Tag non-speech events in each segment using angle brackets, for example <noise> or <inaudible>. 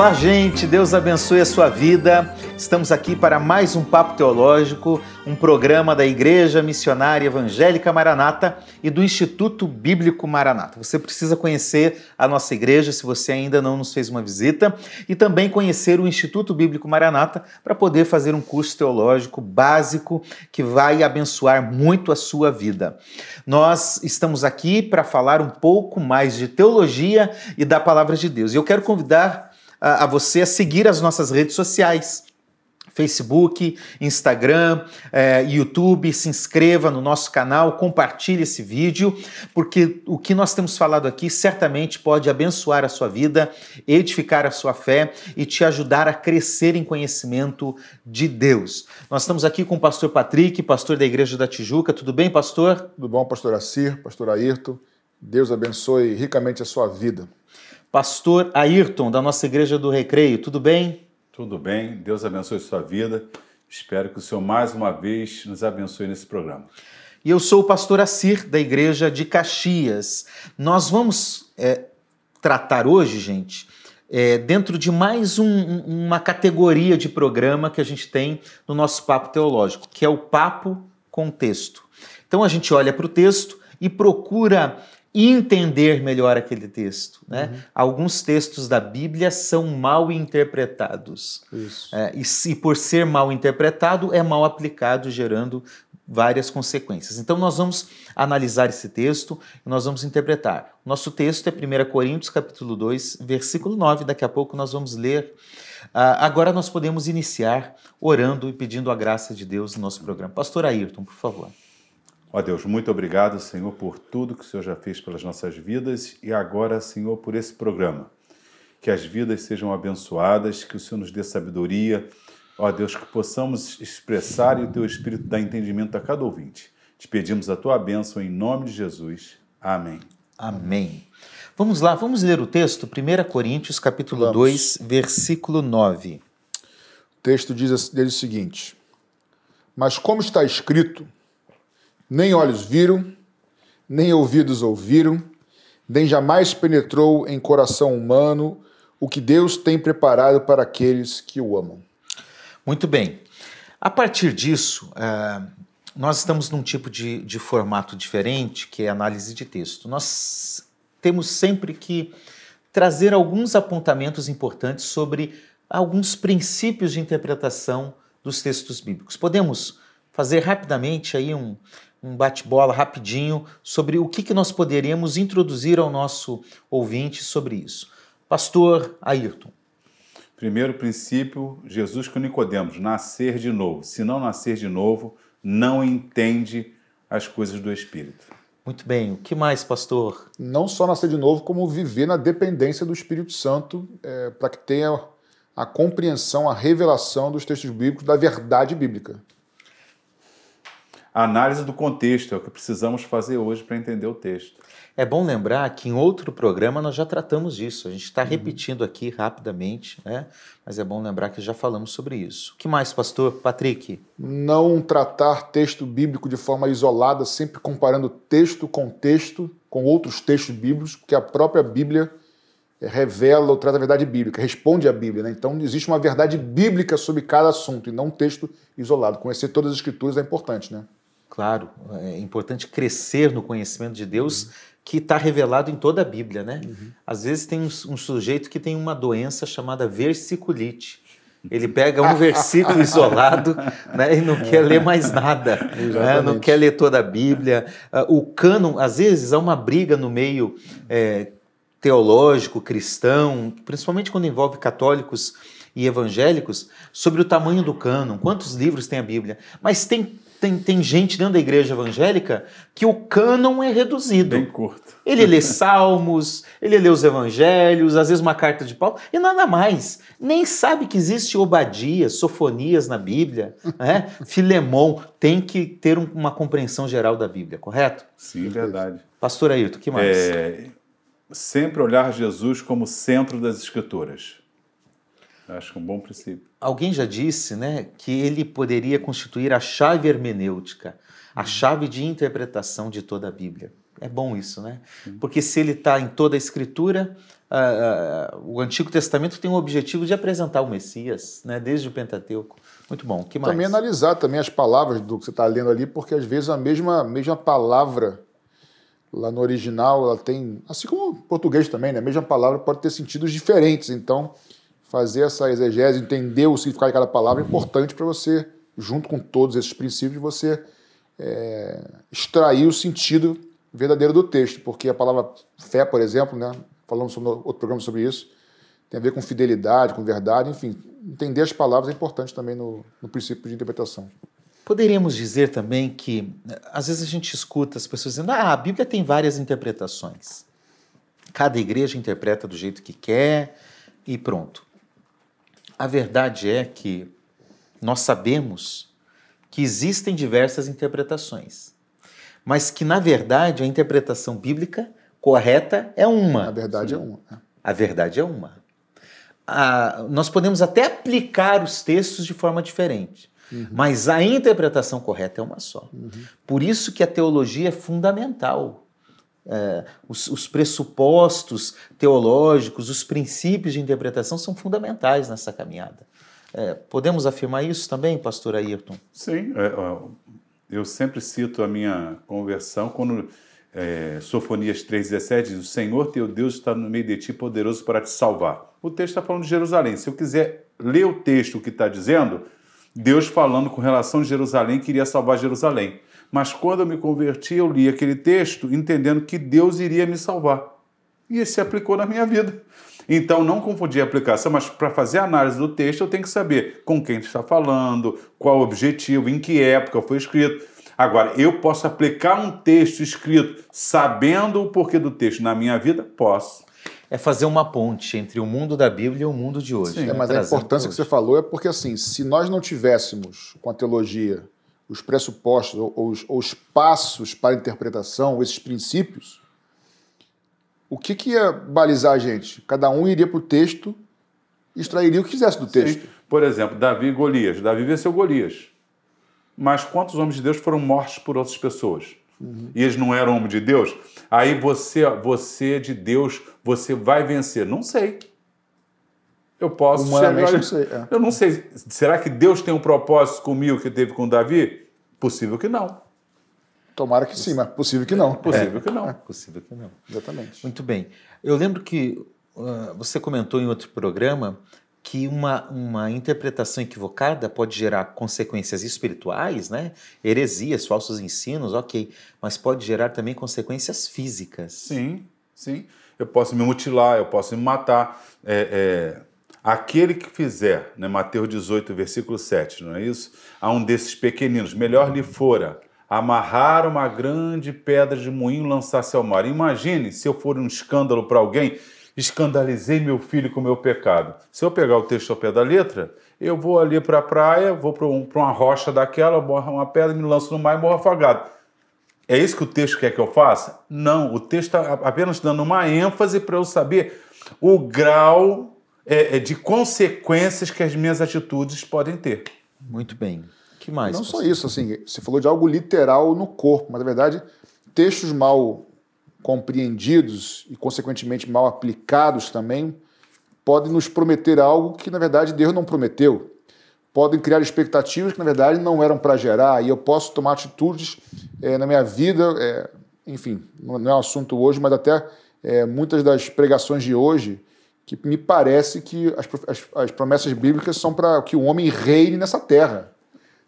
Olá, gente. Deus abençoe a sua vida. Estamos aqui para mais um Papo Teológico, um programa da Igreja Missionária Evangélica Maranata e do Instituto Bíblico Maranata. Você precisa conhecer a nossa igreja se você ainda não nos fez uma visita e também conhecer o Instituto Bíblico Maranata para poder fazer um curso teológico básico que vai abençoar muito a sua vida. Nós estamos aqui para falar um pouco mais de teologia e da palavra de Deus. E eu quero convidar a, você a seguir as nossas redes sociais. Facebook, Instagram, eh, YouTube, se inscreva no nosso canal, compartilhe esse vídeo, porque o que nós temos falado aqui certamente pode abençoar a sua vida, edificar a sua fé e te ajudar a crescer em conhecimento de Deus. Nós estamos aqui com o pastor Patrick, pastor da Igreja da Tijuca. Tudo bem, pastor? Tudo bom, pastor Assir, pastor Ayrton. Deus abençoe ricamente a sua vida. Pastor Ayrton, da nossa Igreja do Recreio, tudo bem? Tudo bem, Deus abençoe sua vida. Espero que o Senhor mais uma vez nos abençoe nesse programa. E eu sou o pastor Assir, da Igreja de Caxias. Nós vamos é, tratar hoje, gente, é, dentro de mais um, uma categoria de programa que a gente tem no nosso Papo Teológico, que é o Papo com Texto. Então a gente olha para o texto e procura entender melhor aquele texto. Né? Uhum. Alguns textos da Bíblia são mal interpretados. É, e, se por ser mal interpretado, é mal aplicado, gerando várias consequências. Então nós vamos analisar esse texto e nós vamos interpretar. Nosso texto é 1 Coríntios capítulo 2, versículo 9, daqui a pouco nós vamos ler. Uh, agora nós podemos iniciar orando e pedindo a graça de Deus no nosso programa. Pastor Ayrton, por favor. Ó Deus, muito obrigado, Senhor, por tudo que o Senhor já fez pelas nossas vidas e agora, Senhor, por esse programa. Que as vidas sejam abençoadas, que o Senhor nos dê sabedoria, ó Deus, que possamos expressar e o teu Espírito dar entendimento a cada ouvinte. Te pedimos a tua bênção em nome de Jesus. Amém. Amém. Vamos lá, vamos ler o texto, 1 Coríntios, capítulo vamos. 2, versículo 9. O texto diz, diz o seguinte: Mas como está escrito, nem olhos viram, nem ouvidos ouviram, nem jamais penetrou em coração humano o que Deus tem preparado para aqueles que o amam. Muito bem. A partir disso, uh, nós estamos num tipo de, de formato diferente, que é análise de texto. Nós temos sempre que trazer alguns apontamentos importantes sobre alguns princípios de interpretação dos textos bíblicos. Podemos fazer rapidamente aí um, um bate-bola rapidinho sobre o que, que nós poderíamos introduzir ao nosso ouvinte sobre isso. Pastor Ayrton. Primeiro princípio, Jesus com Nicodemos, nascer de novo. Se não nascer de novo, não entende as coisas do Espírito. Muito bem. O que mais, pastor? Não só nascer de novo, como viver na dependência do Espírito Santo é, para que tenha a compreensão, a revelação dos textos bíblicos, da verdade bíblica. A análise do contexto é o que precisamos fazer hoje para entender o texto. É bom lembrar que em outro programa nós já tratamos disso. A gente está uhum. repetindo aqui rapidamente, né? mas é bom lembrar que já falamos sobre isso. O que mais, pastor Patrick? Não tratar texto bíblico de forma isolada, sempre comparando texto com texto, com outros textos bíblicos, porque a própria Bíblia eh, revela ou trata a verdade bíblica, responde à Bíblia. Né? Então existe uma verdade bíblica sobre cada assunto e não um texto isolado. Conhecer todas as escrituras é importante, né? Claro, é importante crescer no conhecimento de Deus uhum. que está revelado em toda a Bíblia, né? Uhum. Às vezes tem um, um, sujeito que tem uma doença chamada versiculite. <laughs> Ele pega um versículo isolado né, e não quer ler mais nada, né, não quer ler toda a Bíblia. Uh, o cânon, às vezes, há uma briga no meio é, teológico, cristão, principalmente quando envolve católicos e evangélicos, sobre o tamanho do cânon, quantos livros tem a Bíblia. Mas tem tem, tem gente dentro da igreja evangélica que o cânon é reduzido. Bem curto. Ele lê salmos, ele lê os evangelhos, às vezes uma carta de Paulo, e nada mais. Nem sabe que existe Obadias, Sofonias na Bíblia, né? <laughs> Filemon. Tem que ter uma compreensão geral da Bíblia, correto? Sim, verdade. Pastor Ayrton, o que mais? É, sempre olhar Jesus como centro das Escrituras. Acho que é um bom princípio. Alguém já disse né, que ele poderia constituir a chave hermenêutica. a chave de interpretação de toda a Bíblia. É bom isso, né? Porque se ele está em toda a Escritura, uh, uh, o Antigo Testamento tem o objetivo de apresentar o Messias, né? Desde o Pentateuco. Muito bom. que mais? Também analisar também as palavras do que você está lendo ali, porque às vezes a mesma, mesma palavra lá no original, ela tem, assim como o português também, né? A mesma palavra pode ter sentidos diferentes. Então, fazer essa exegese, entender o significado de cada palavra é importante para você, junto com todos esses princípios, você é, extrair o sentido verdadeiro do texto, porque a palavra fé, por exemplo, né? Falamos sobre outro programa sobre isso, tem a ver com fidelidade, com verdade, enfim, entender as palavras é importante também no, no princípio de interpretação. Poderíamos dizer também que, às vezes, a gente escuta as pessoas dizendo: ah, a Bíblia tem várias interpretações. Cada igreja interpreta do jeito que quer e pronto. A verdade é que nós sabemos que existem diversas interpretações, mas que, na verdade, a interpretação bíblica correta é uma. A verdade Sim. é uma. É. A verdade é uma. A, nós podemos até aplicar os textos de forma diferente. Uhum. Mas a interpretação correta é uma só. Uhum. Por isso que a teologia é fundamental. É, os, os, pressupostos teológicos, os princípios de interpretação são fundamentais nessa caminhada. É, podemos afirmar isso também, pastor Ayrton? Sim, é, eu sempre cito a minha conversão quando é, Sofonias 3,17 diz: O Senhor teu Deus está no meio de ti, poderoso para te salvar. O texto está falando de Jerusalém. Se eu quiser ler o texto que está dizendo, Deus falando com relação a Jerusalém, queria salvar Jerusalém. Mas quando eu me converti, eu li aquele texto entendendo que Deus iria me salvar. E isso se aplicou na minha vida. Então, não confundir a aplicação, mas para fazer a análise do texto, eu tenho que saber com quem está falando, qual o objetivo, em que época foi escrito. Agora, eu posso aplicar um texto escrito sabendo o porquê do texto na minha vida? Posso é fazer uma ponte entre o mundo da Bíblia e o mundo de hoje. Sim, né? mas a importância que você falou é porque, assim, se nós não tivéssemos com a teologia os pressupostos ou os, ou os passos para a interpretação, esses princípios, o que, que ia balizar a gente? Cada um iria para o texto e extrairia o que quisesse do texto. Sim. Por exemplo, Davi e Golias. Davi venceu Golias. Mas quantos homens de Deus foram mortos por outras pessoas? Uhum. E eles não eram homens de Deus? Aí você, você de Deus, você vai vencer. Não sei. Eu posso Humanamente chegar... não sei. É. Eu não sei. Será que Deus tem um propósito comigo que teve com Davi? Possível que não. Tomara que sim, mas possível que não. Possível é. que não. É. Possível que não. Exatamente. Muito bem. Eu lembro que uh, você comentou em outro programa que uma, uma interpretação equivocada pode gerar consequências espirituais, né? heresias, falsos ensinos, ok, mas pode gerar também consequências físicas. Sim, sim. Eu posso me mutilar, eu posso me matar. É, é, aquele que fizer, né, Mateus 18, versículo 7, não é isso? A um desses pequeninos, melhor lhe fora amarrar uma grande pedra de moinho e lançar-se ao mar. Imagine se eu for um escândalo para alguém escandalizei meu filho com o meu pecado. Se eu pegar o texto ao pé da letra, eu vou ali para a praia, vou para um, uma rocha daquela, borro uma pedra, me lanço no mar e morro afogado. É isso que o texto quer que eu faça? Não, o texto está apenas dando uma ênfase para eu saber o grau é, é, de consequências que as minhas atitudes podem ter. Muito bem. que mais? Não só isso, assim, você falou de algo literal no corpo, mas na verdade, textos mal compreendidos e, consequentemente, mal aplicados também, podem nos prometer algo que, na verdade, Deus não prometeu. Podem criar expectativas que, na verdade, não eram para gerar, e eu posso tomar atitudes é, na minha vida, é, enfim, não é um assunto hoje, mas até é, muitas das pregações de hoje, que me parece que as, as, as promessas bíblicas são para que o homem reine nessa terra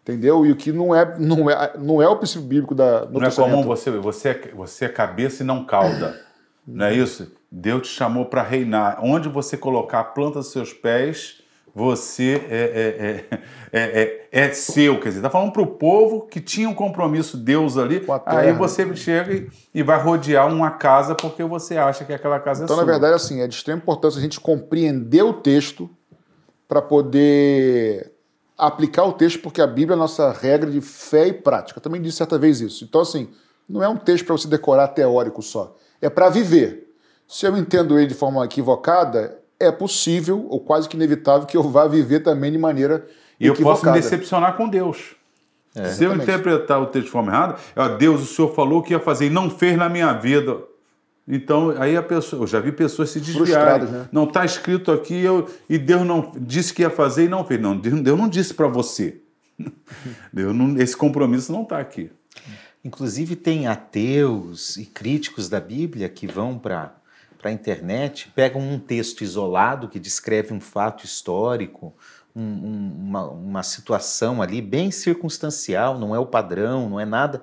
entendeu? E o que não é, não é, não é o princípio bíblico da Não é comum você, você, é, você é cabeça e não cauda, não é isso? Deus te chamou para reinar. Onde você colocar a planta dos seus pés, você é, é, é, é, é seu. Quer dizer, está falando para o povo que tinha um compromisso Deus ali, aí você chega e, e, vai rodear uma casa porque você acha que aquela casa então, é sua. Então, na verdade, assim, é de extrema importância a gente compreender o texto para poder aplicar o texto, porque a Bíblia é a nossa regra de fé e prática. Eu também disse certa vez isso. Então, assim, não é um texto para você decorar teórico só. É para viver. Se eu entendo ele de forma equivocada, é possível, ou quase que inevitável, que eu vá viver também de maneira e eu posso me decepcionar com Deus. É. Se eu interpretar o texto de forma errada, é, Deus, o Senhor falou que ia fazer e não fez na minha vida. Então, aí a pessoa, eu já vi pessoas se desviarem. Né? Não está escrito aqui eu, e Deus não disse que ia fazer e não fez. Não, Deus não disse para você. <laughs> Deus não, esse compromisso não está aqui. Inclusive, tem ateus e críticos da Bíblia que vão para a internet, pegam um texto isolado que descreve um fato histórico, um, um, uma, uma situação ali bem circunstancial, não é o padrão, não é nada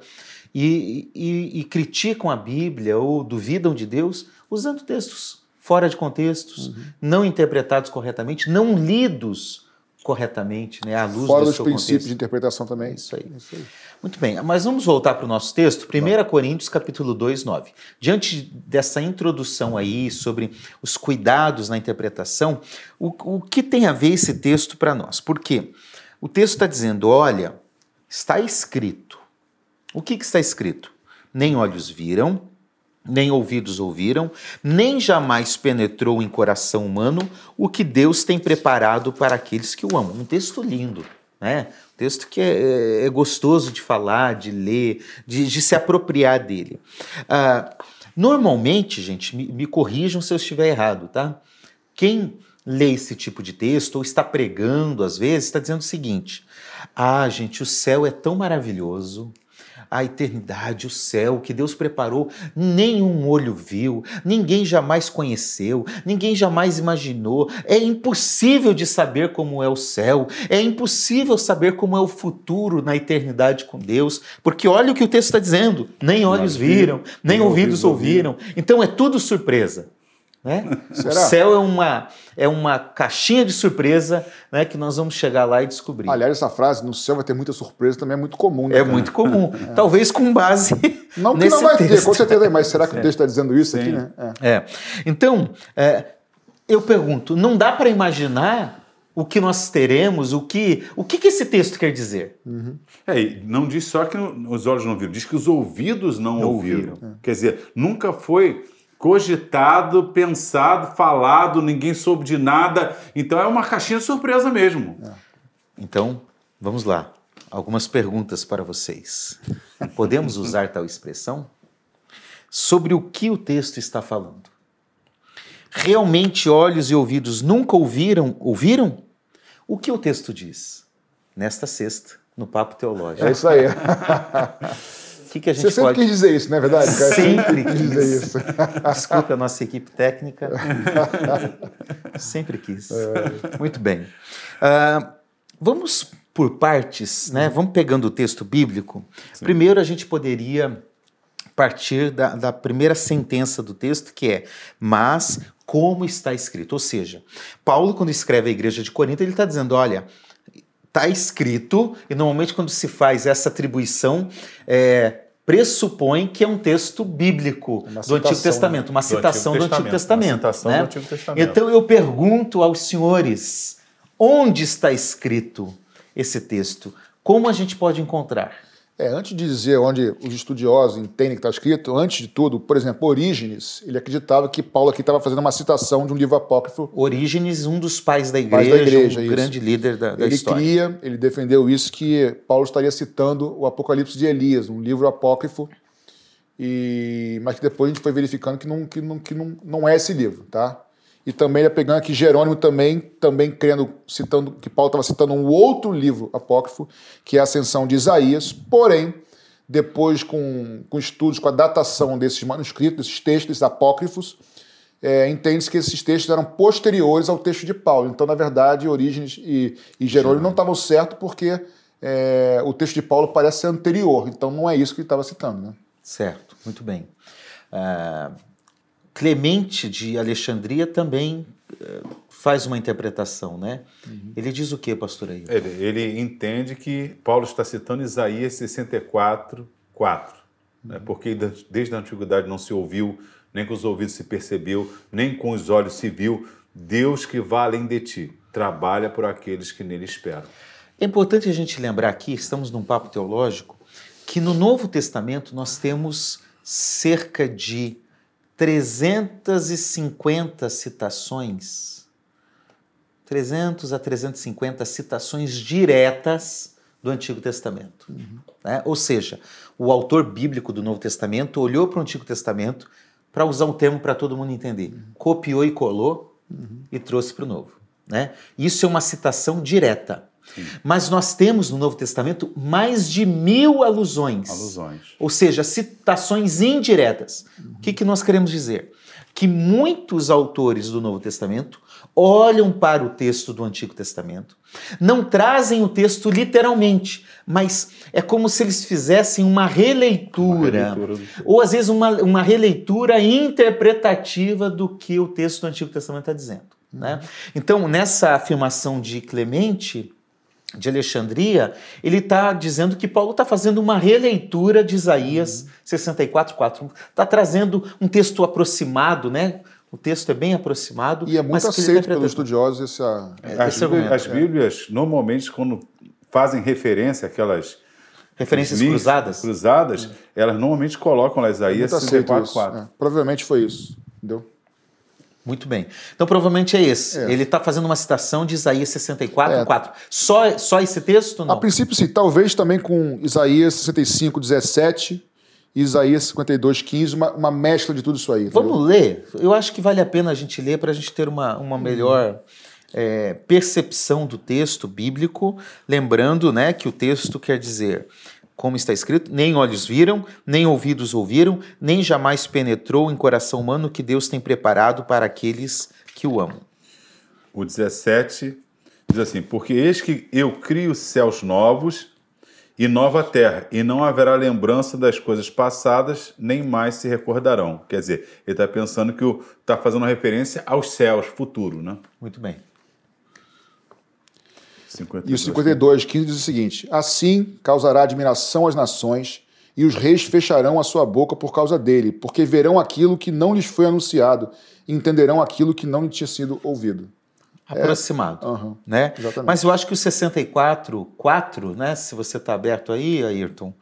e, e, e criticam a Bíblia ou duvidam de Deus usando textos fora de contextos, uhum. não interpretados corretamente, não lidos corretamente, né, à luz Fora do dos princípios contexto. de interpretação também. Isso aí. Isso aí. Muito bem, mas vamos voltar para o nosso texto, 1 Coríntios capítulo 2, 9. Diante dessa introdução aí sobre os cuidados na interpretação, o, o que tem a ver esse texto para nós? Por quê? O texto está dizendo, olha, está escrito, o que, que está escrito? Nem olhos viram, nem ouvidos ouviram, nem jamais penetrou em coração humano o que Deus tem preparado para aqueles que o amam. Um texto lindo, né? Um texto que é, é, é gostoso de falar, de ler, de, de se apropriar dele. Ah, normalmente, gente, me, me corrijam se eu estiver errado, tá? Quem lê esse tipo de texto ou está pregando às vezes está dizendo o seguinte: ah, gente, o céu é tão maravilhoso a eternidade, o céu que Deus preparou, nenhum olho viu, ninguém jamais conheceu, ninguém jamais imaginou. É impossível de saber como é o céu, é impossível saber como é o futuro na eternidade com Deus, porque olha o que o texto está dizendo: nem olhos viram, nem ouvidos ouviram. Então é tudo surpresa. Né? O céu é uma, é uma caixinha de surpresa né, que nós vamos chegar lá e descobrir. Aliás, essa frase, no céu vai ter muita surpresa, também é muito comum. Né, é cara? muito comum. <laughs> É. Talvez com base. <laughs> Não que não vai texto. ter, com certeza, mas será que o texto está dizendo isso Sim. aqui? Né? É. é. Então, é, eu pergunto: não dá para imaginar o que nós teremos, o que o que, que esse texto quer dizer? Uhum. É, não diz só que os olhos não viram, diz que os ouvidos não, não ouviram. ouviram. Quer dizer, nunca foi cogitado, pensado, falado, ninguém soube de nada. Então é uma caixinha de surpresa mesmo. É. Então, vamos lá. Algumas perguntas para vocês. Podemos usar tal expressão? Sobre o que o texto está falando? Realmente olhos e ouvidos nunca ouviram, ouviram? O que o texto diz? Nesta sexta, no Papo Teológico. É isso aí. <laughs> que, que a gente Você sempre pode... quis dizer isso, não é verdade? Cara? Sempre quis dizer isso. <laughs> Desculpa a nossa equipe técnica. <laughs> sempre quis. É. Muito bem. Uh, vamos por partes, né? Vamos pegando o texto bíblico. Sim. Primeiro a gente poderia partir da, da primeira sentença do texto, que é mas como está escrito. Ou seja, Paulo, quando escreve a igreja de Corinto, ele está dizendo: olha, está escrito, e normalmente quando se faz essa atribuição, é, pressupõe que é um texto bíblico do Antigo Testamento, uma citação do Antigo Testamento. Né? Do Antigo Testamento. Então eu pergunto aos senhores, onde está escrito esse texto? Como a gente pode encontrar? É, antes de dizer onde os estudiosos entendem que está escrito, antes de tudo, por exemplo, Orígenes, ele acreditava que Paulo aqui estava fazendo uma citação de um livro apócrifo. Orígenes, um dos pais da igreja, pais da igreja um isso. grande líder da, da ele história. Ele cria, ele defendeu isso, que Paulo estaria citando o Apocalipse de Elias, um livro apócrifo, e, mas que depois a gente foi verificando que não, que não, que não, não é esse livro, tá? E também ele pegando aqui Jerônimo também, também crendo, citando que Paulo estava citando um outro livro apócrifo, que é a Ascensão de Isaías, porém, depois com, com estudos, com a datação desses manuscritos, desses textos apócrifos, é, entende-se que esses textos eram posteriores ao texto de Paulo. Então, na verdade, Orígenes e, e Jerônimo não estavam certos porque é, o texto de Paulo parece ser anterior. Então, não é isso que ele estava citando. Né? Certo, muito bem. Uh, Clemente de Alexandria também uh, faz uma interpretação, né? Uhum. Ele diz o que, pastor aí? Ele, ele, entende que Paulo está citando Isaías 64, 4, né? uhum. né? porque desde a antiguidade não se ouviu, nem com os ouvidos se percebeu, nem com os olhos se viu, Deus que vai além de ti, trabalha por aqueles que nele esperam. É importante a gente lembrar aqui, estamos num papo teológico, que no Novo Testamento nós temos cerca de 350 citações, 300 a 350 citações diretas do Antigo Testamento. Uhum. Né? Ou seja, o autor bíblico do Novo Testamento olhou para o Antigo Testamento para usar um termo para todo mundo entender. Uhum. Copiou e colou uhum. e trouxe para o Novo. Né? Isso é uma citação direta. Sim. Mas nós temos no Novo Testamento mais de mil alusões. Alusões. Ou seja, citações indiretas. Uhum. O que, que nós queremos dizer? Que muitos autores do Novo Testamento olham para o texto do Antigo Testamento, não trazem o texto literalmente, mas é como se eles fizessem uma releitura, uma releitura ou às vezes uma, uma releitura interpretativa do que o texto do Antigo Testamento está dizendo. Né? Então, nessa afirmação de Clemente, de Alexandria, ele está dizendo que Paulo está fazendo uma releitura de Isaías uhum. 64,4. Está trazendo um texto aproximado, né? O texto é bem aproximado. E é muito aceito pelos estudiosos essa, é, as, Bíblias, as Bíblias, normalmente, quando fazem referência àquelas referências links, cruzadas, cruzadas é. elas normalmente colocam lá Isaías é 64,4. É, provavelmente foi isso. Entendeu? Muito bem. Então, provavelmente é esse. É. Ele está fazendo uma citação de Isaías 64, é. 4. Só, só esse texto? Não? A princípio, sim. Talvez também com Isaías 65, 17 e Isaías 52, 15, uma, uma mescla de tudo isso aí. Entendeu? Vamos ler? Eu acho que vale a pena a gente ler para a gente ter uma, uma melhor é, percepção do texto bíblico. Lembrando né, que o texto quer dizer como está escrito, nem olhos viram, nem ouvidos ouviram, nem jamais penetrou em coração humano que Deus tem preparado para aqueles que o amam. O 17 diz assim: Porque eis que eu crio céus novos e nova terra, e não haverá lembrança das coisas passadas, nem mais se recordarão. Quer dizer, ele está pensando que está fazendo referência aos céus futuro, né? Muito bem. 52. E o 52, 15 diz o seguinte: Assim causará admiração às nações, e os reis fecharão a sua boca por causa dele, porque verão aquilo que não lhes foi anunciado, e entenderão aquilo que não lhes tinha sido ouvido. Aproximado. É, uhum, né? Exatamente. Mas eu acho que o 64, 4, né? Se você está aberto aí, Ayrton,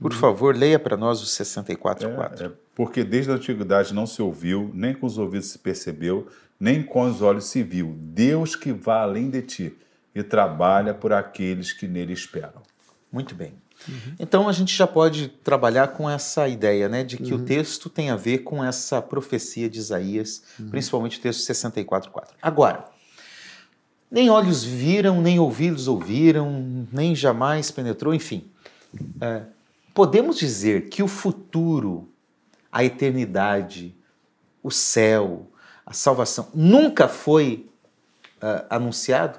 por uhum. favor, leia para nós o 64, é, 4. É, porque desde a antiguidade não se ouviu, nem com os ouvidos se percebeu, nem com os olhos se viu. Deus que vá além de ti e trabalha por aqueles que nele esperam. Muito bem. Uhum. Então a gente já pode trabalhar com essa ideia, né, de que uhum. o texto tem a ver com essa profecia de Isaías, uhum. principalmente o texto 64:4. Agora, nem olhos viram, nem ouvidos ouviram, nem jamais penetrou, enfim. É, podemos dizer que o futuro, a eternidade, o céu, a salvação, nunca foi uh, anunciado?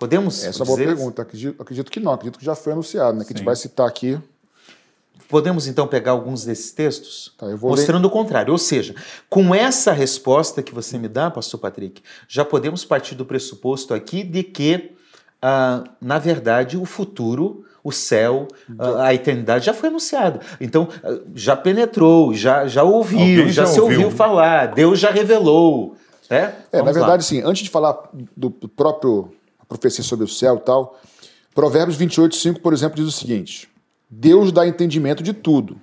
Podemos Essa é uma boa pergunta. Acredito, acredito, que não. Acredito que já foi anunciado, né? Que a gente vai citar aqui. Podemos então pegar alguns desses textos tá, mostrando ler... o contrário. Ou seja, com essa resposta que você me dá, Pastor Patrick, já podemos partir do pressuposto aqui de que, ah, na verdade, o futuro, o céu, ah, a eternidade já foi anunciado. Então, ah, já penetrou, já, já ouviu, já, já, se ouviu. ouviu falar, Deus já revelou. Né? É, na verdade, lá. sim. Antes de falar do próprio profecia sobre o céu e tal. Provérbios 28, 5, por exemplo, diz o seguinte: Deus dá entendimento de tudo.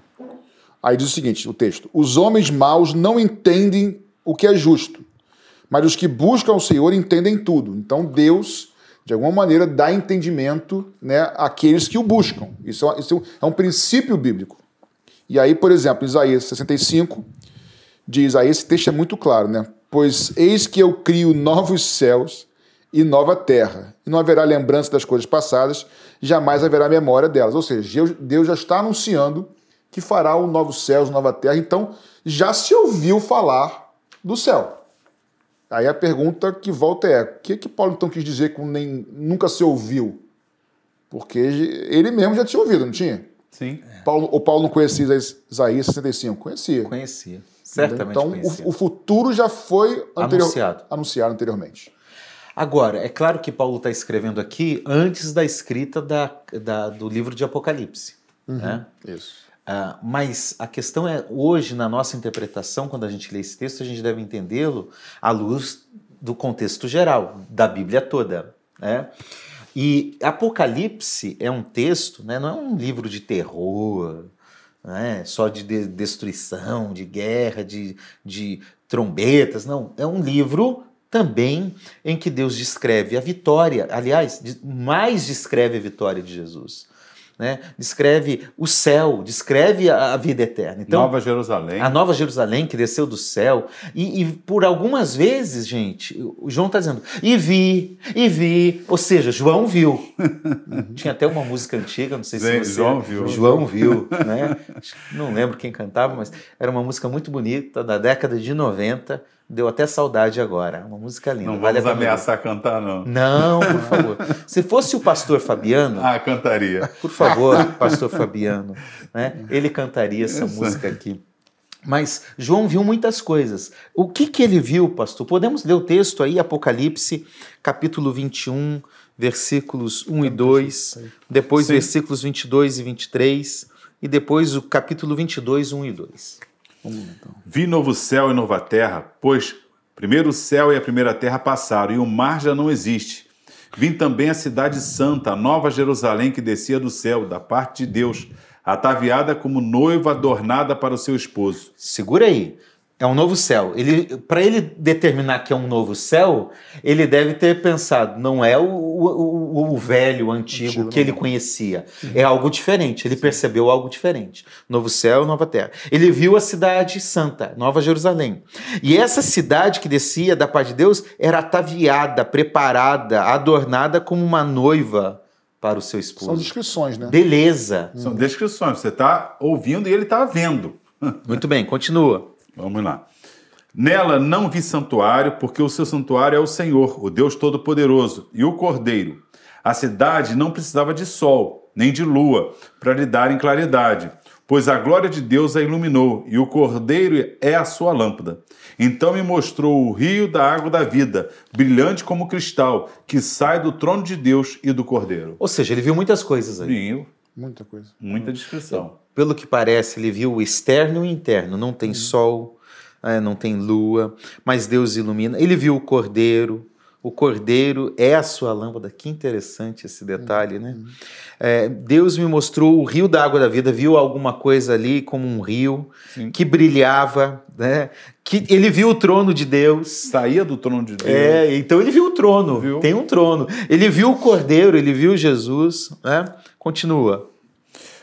Aí diz o seguinte: o texto: Os homens maus não entendem o que é justo, mas os que buscam o Senhor entendem tudo. Então Deus, de alguma maneira, dá entendimento né, àqueles que o buscam. Isso é, isso é um princípio bíblico. E aí, por exemplo, Isaías 65 diz: aí esse texto é muito claro, né? Pois eis que eu crio novos céus e nova terra. E não haverá lembrança das coisas passadas, jamais haverá memória delas. Ou seja, Deus já está anunciando que fará um novo céu, uma nova terra. Então, já se ouviu falar do céu. Aí a pergunta que volta é: o que, que Paulo então quis dizer com nem, nunca se ouviu? Porque ele mesmo já tinha ouvido, não tinha? Sim. Paulo, o Paulo não conhecia Isaías 65? Conhecia. Conhecia. Certamente então, conhecia. O, o futuro já foi anterior, anunciado. anunciado anteriormente. Agora, é claro que Paulo está escrevendo aqui antes da escrita da, da, do livro de Apocalipse. Uhum, né? Isso. Uh, mas a questão é, hoje, na nossa interpretação, quando a gente lê esse texto, a gente deve entendê-lo à luz do contexto geral, da Bíblia toda. Né? E Apocalipse é um texto, né, não é um livro de terror, né, só de, destruição, de guerra, de, de trombetas, não. É um livro também em que Deus descreve a vitória, aliás, mais descreve a vitória de Jesus né? descreve o céu, descreve a, vida eterna. Então, Nova Jerusalém. A Nova Jerusalém que desceu do céu. E, e por algumas vezes, gente, o João está dizendo, e vi, e vi. Ou seja, João viu. Tinha até uma música antiga, não sei se você... João viu. João viu, né? Não lembro quem cantava, mas era uma música muito bonita, da década de 90 Deu até saudade agora. Uma música linda. Não vale vamos ameaçar cantar, não. Não, por favor. <laughs> Se fosse o pastor Fabiano. Ah, cantaria. Por favor, <laughs> pastor Fabiano. Né? Ele cantaria essa Isso. música aqui. Mas João viu muitas coisas. O que, que ele viu, pastor? Podemos ler o texto aí, Apocalipse, capítulo 21, versículos 1 e 2, depois Sim. versículos 22 e 23, e depois o capítulo 22, 1 e 2. Então. Vi novo céu e nova terra, pois primeiro o céu e a primeira terra passaram e o mar já não existe. Vi também a cidade santa, a nova Jerusalém que descia do céu, da parte de Deus, ataviada como noiva adornada para o seu esposo. Segura aí. É um novo céu. Ele, para ele determinar que é um novo céu, ele deve ter pensado, não é o, o, o velho, o antigo, antigo que ele conhecia. É algo diferente. Ele Sim. percebeu algo diferente. Novo céu, nova terra. Ele viu a cidade santa, Nova Jerusalém. E essa cidade que descia da parte de Deus era ataviada, preparada, adornada como uma noiva para o seu esposo. São descrições, né? Beleza. São descrições. Você está ouvindo e ele está vendo. Muito bem, continua. Vamos lá. Nela não vi santuário, porque o seu santuário é o Senhor, o Deus Todo-Poderoso, e o Cordeiro. A cidade não precisava de sol, nem de lua, para lhe darem claridade, pois a glória de Deus a iluminou, e o Cordeiro é a sua lâmpada. Então me mostrou o rio da água da vida, brilhante como cristal, que sai do trono de Deus e do Cordeiro. Ou seja, ele viu muitas coisas aí. Viu. Muita coisa. Muita descrição pelo que parece, ele viu o externo e o interno. Não tem uhum. sol, é, não tem lua, mas Deus ilumina. Ele viu o cordeiro. O cordeiro é a sua lâmpada. Que interessante esse detalhe, né? Uhum. É, Deus me mostrou o rio da água da vida. Viu alguma coisa ali como um rio Sim. que brilhava, né? Que ele viu o trono de Deus. Saía do trono de Deus. É, então ele viu o trono. Viu? Tem um trono. Ele viu o cordeiro. Ele viu Jesus. Né? Continua.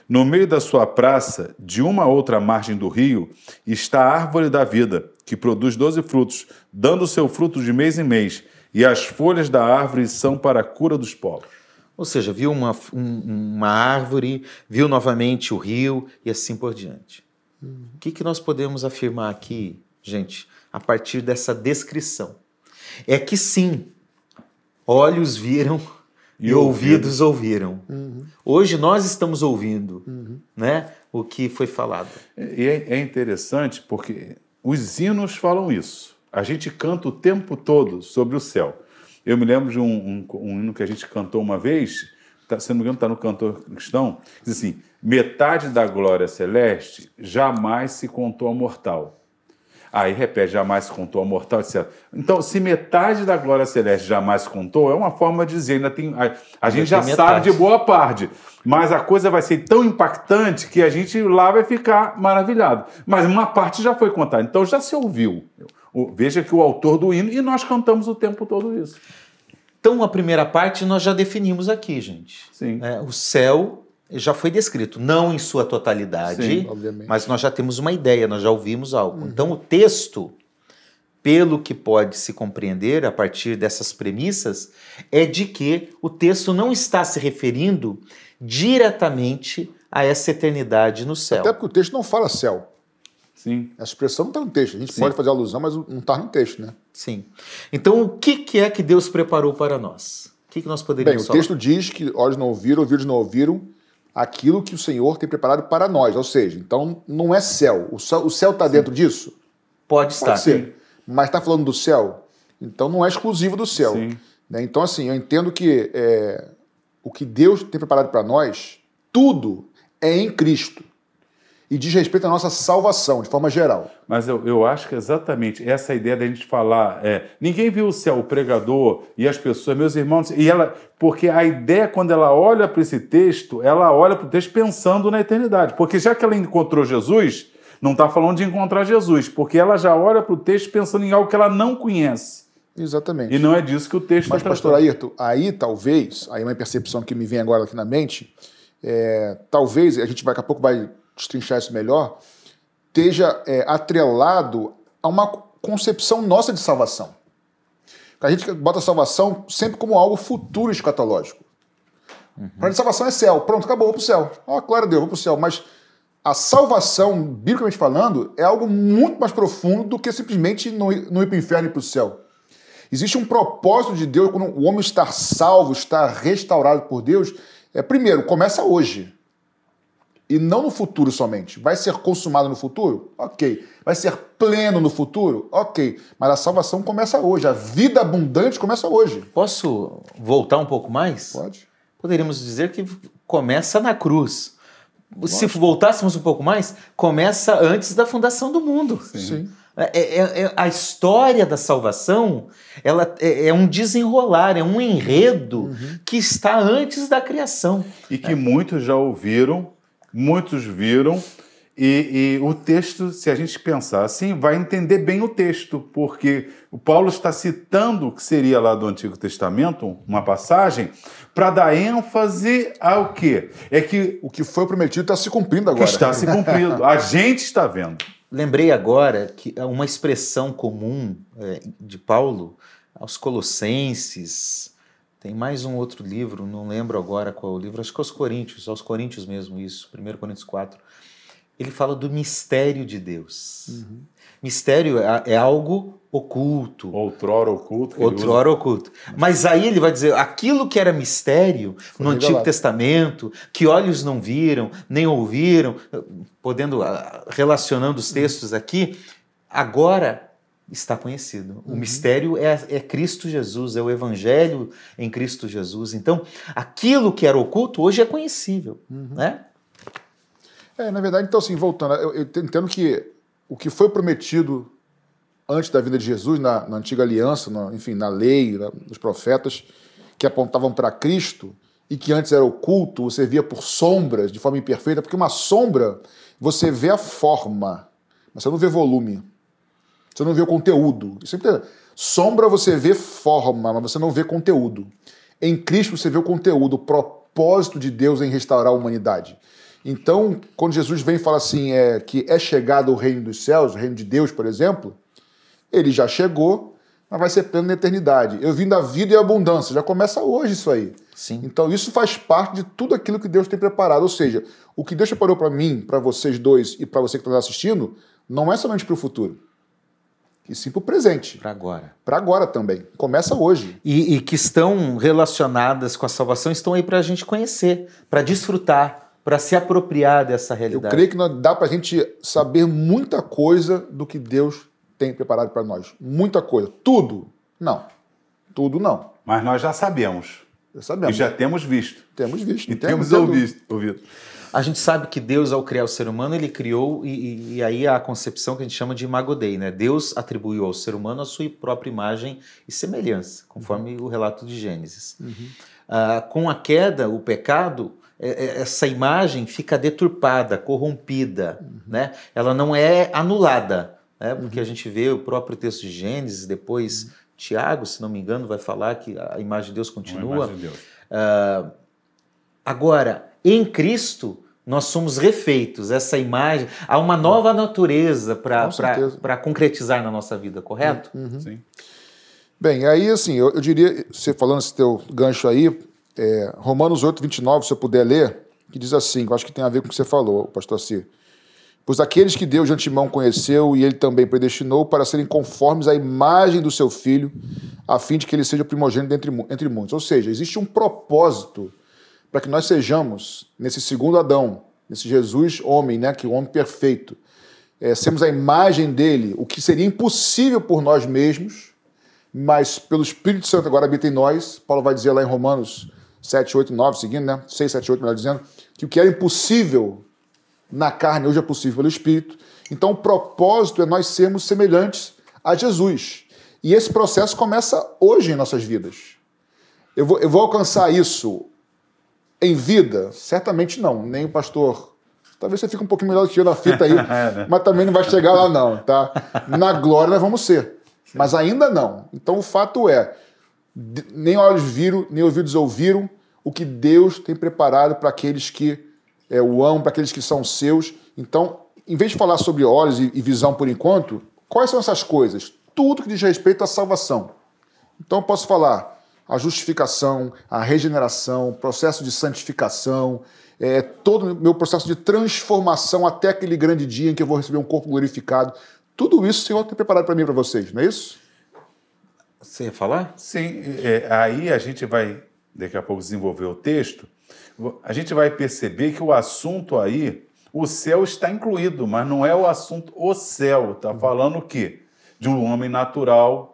No meio da sua praça, de uma a outra margem do rio, está a árvore da vida, que produz doze frutos, dando seu fruto de mês em mês, e as folhas da árvore são para a cura dos povos. Ou seja, viu uma, um, uma árvore, viu novamente o rio e assim por diante. Hum. O que, que nós podemos afirmar aqui, gente, a partir dessa descrição? É que sim, olhos viram e, e ouvidos ouviram. Uhum. Hoje nós estamos ouvindo uhum. né, o que foi falado. E é, é interessante porque os hinos falam isso. A gente canta o tempo todo sobre o céu. Eu me lembro de um, um, um hino que a gente cantou uma vez, tá, se não me engano, está no cantor cristão, diz assim: metade da glória celeste jamais se contou a mortal Aí repete, jamais contou a mortal, etc. Então, se metade da glória celeste jamais contou, é uma forma de dizer, ainda tem. A, a gente já metade. sabe de boa parte. Mas a coisa vai ser tão impactante que a gente lá vai ficar maravilhado. Mas uma parte já foi contada, então já se ouviu. Veja que o autor do hino, e nós cantamos o tempo todo isso. Então, a primeira parte nós já definimos aqui, gente. Sim. É, o céu já foi descrito, não em sua totalidade, Sim, mas nós já temos uma ideia, nós já ouvimos algo. Uhum. Então o texto, pelo que pode se compreender a partir dessas premissas, é de que o texto não está se referindo diretamente a essa eternidade no céu. Até porque o texto não fala céu. Sim. Essa expressão não está no texto. A gente Sim. pode fazer alusão, mas não está no texto, né? Sim. Então, o que, que é que Deus preparou para nós? O que, que nós poderíamos Bem, o texto diz que olhos não ouviram, ouvidos não ouviram, aquilo que o Senhor tem preparado para nós. Ou seja, então não é céu. O céu está dentro disso? Pode estar. Pode ser. Mas está falando do céu? Então não é exclusivo do céu. Né? Então, assim, eu entendo que é, o que Deus tem preparado para nós, tudo é em Cristo e diz respeito à nossa salvação, de forma geral. Mas eu, eu acho que exatamente essa ideia da gente falar, é, ninguém viu o céu, o pregador e as pessoas, meus irmãos, e ela, porque a ideia, quando ela olha para esse texto, ela olha para o texto pensando na eternidade, porque já que ela encontrou Jesus, não está falando de encontrar Jesus, porque ela já olha para o texto pensando em algo que ela não conhece. Exatamente. E não é disso que o texto Mas, está pastor. Ayrton, aí talvez, aí uma percepção que me vem agora aqui na mente, é, talvez, a gente vai, daqui a pouco vai destrinchar isso melhor, esteja é, atrelado a uma concepção nossa de salvação. A gente bota a salvação sempre como algo futuro escatológico. Para de salvação é céu. Pronto, acabou, vou para o céu. Ó, glória a Deus, vou para o céu. Mas a salvação, biblicamente falando, é algo muito mais profundo do que simplesmente não ir, não ir para o inferno e para o céu. Existe um propósito de Deus quando o homem está salvo, está restaurado por Deus. É, primeiro, começa hoje. E não no futuro somente. Vai ser consumado no futuro? Ok. Vai ser pleno no futuro? Ok. Mas a salvação começa hoje. A vida abundante começa hoje. Posso voltar um pouco mais? Pode. Poderíamos dizer que começa na cruz. Se voltássemos um pouco mais, começa antes da fundação do mundo. Sim. É, é- é- a história da salvação ela é, é um desenrolar, é um enredo que está antes da criação. E que muitos já ouviram, muitos viram, e, e o texto, se a gente pensar assim, vai entender bem o texto, porque o Paulo está citando o que seria lá do Antigo Testamento, uma passagem, para dar ênfase ao quê? É que O que foi prometido está se cumprindo agora. está se cumprindo. A gente está vendo. Lembrei agora que é uma expressão comum é, de Paulo aos Colossenses. Tem mais um outro livro, não lembro agora qual é o livro, acho que aos Coríntios, aos Coríntios mesmo, isso, 1 Coríntios 4. Ele fala do mistério de Deus. Mistério é, é algo oculto, Outrora oculto. outrora oculto. Mas aí ele vai dizer aquilo que era mistério no revelado. Antigo Testamento, que olhos não viram, nem ouviram, podendo ah, relacionando os textos aqui, agora está conhecido. O mistério é, é Cristo Jesus, é o Evangelho em Cristo Jesus. Então, aquilo que era oculto hoje é conhecível, né? É, na verdade, então, assim, voltando, eu, eu entendo que o que foi prometido antes da vinda de Jesus, na, na antiga aliança, na- enfim, na lei, na- nos profetas, que apontavam para Cristo e que antes era oculto, você via por sombras, de forma imperfeita, porque uma sombra, você vê a forma, mas você não vê volume. Você não vê o conteúdo. Isso é. Sombra você vê forma, mas você não vê conteúdo. Em Cristo você vê o conteúdo, o propósito de Deus em restaurar a humanidade. Então, quando Jesus vem e fala assim, é, que é chegado o reino dos céus, o reino de Deus, por exemplo, ele já chegou, mas vai ser pleno na eternidade. Eu vim da vida e abundância, já começa hoje isso aí. Sim. Então, isso faz parte de tudo aquilo que Deus tem preparado. Ou seja, o que Deus preparou para mim, para vocês dois e para você que está assistindo, não é somente para o futuro, e sim para o presente, Para agora. para agora também. Começa hoje. E, e que estão relacionadas com a salvação estão aí para a gente conhecer, para desfrutar, para se apropriar dessa Eu realidade. creio que dá para a gente saber muita coisa do que Deus tem preparado para nós. Muita coisa. Tudo? Não. Tudo não. Mas nós já sabemos. Já E sabemos. já temos visto. Temos visto. E temos ouvido. ouvido. A gente sabe que Deus, ao criar o ser humano, ele criou, e, e- aí a concepção que a gente chama de imago Dei, né? Deus atribuiu ao ser humano a sua própria imagem e semelhança, conforme o relato de Gênesis. Ah, com a queda, o pecado, é- é- essa imagem fica deturpada, corrompida, né? Ela não é anulada, né? Porque a gente vê o próprio texto de Gênesis, depois Tiago, se não me engano, vai falar que a imagem de Deus continua. imagem de Deus. Agora, em Cristo, nós somos refeitos. Essa imagem, há uma nova natureza. Uhum. para concretizar na nossa vida, correto? Sim. Bem, aí assim, eu, eu diria, você falando esse teu gancho aí, é, Romanos 8, 29, se eu puder ler, que diz assim, que eu acho que tem a ver com o que você falou, pastor Cir. Pois aqueles que Deus de antemão conheceu e ele também predestinou para serem conformes à imagem do seu filho, a fim de que ele seja primogênito entre, entre muitos. Ou seja, existe um propósito para que nós sejamos, nesse segundo Adão, nesse Jesus homem, né, que é o homem perfeito, é, sermos a imagem dele, o que seria impossível por nós mesmos, mas pelo Espírito Santo agora habita em nós. Paulo vai dizer lá em Romanos 7, 8, 9, seguindo, né? 6, 7, 8, melhor dizendo, que o que era impossível na carne hoje é possível pelo Espírito. Então o propósito é nós sermos semelhantes a Jesus. E esse processo começa hoje em nossas vidas. Eu vou, eu vou alcançar isso em vida? Certamente não. Nem o pastor. Talvez você fique um pouquinho melhor do que eu na fita aí, <laughs> mas também não vai chegar lá, não, tá? Na glória nós vamos ser. Mas ainda não. Então o fato é, nem olhos viram, nem ouvidos ouviram o que Deus tem preparado para aqueles que é, o amam, para aqueles que são seus. Então, em vez de falar sobre olhos e, e visão por enquanto, quais são essas coisas? Tudo que diz respeito à salvação. Então eu posso falar a justificação, a regeneração, o processo de santificação, é, todo o meu processo de transformação até aquele grande dia em que eu vou receber um corpo glorificado. Tudo isso o Senhor tem preparado para mim e para vocês, não é isso? Você ia falar? Sim, é, aí a gente vai, daqui a pouco, desenvolver o texto. A gente vai perceber que o assunto aí, o céu está incluído, mas não é o assunto o céu. Está falando o quê? De um homem natural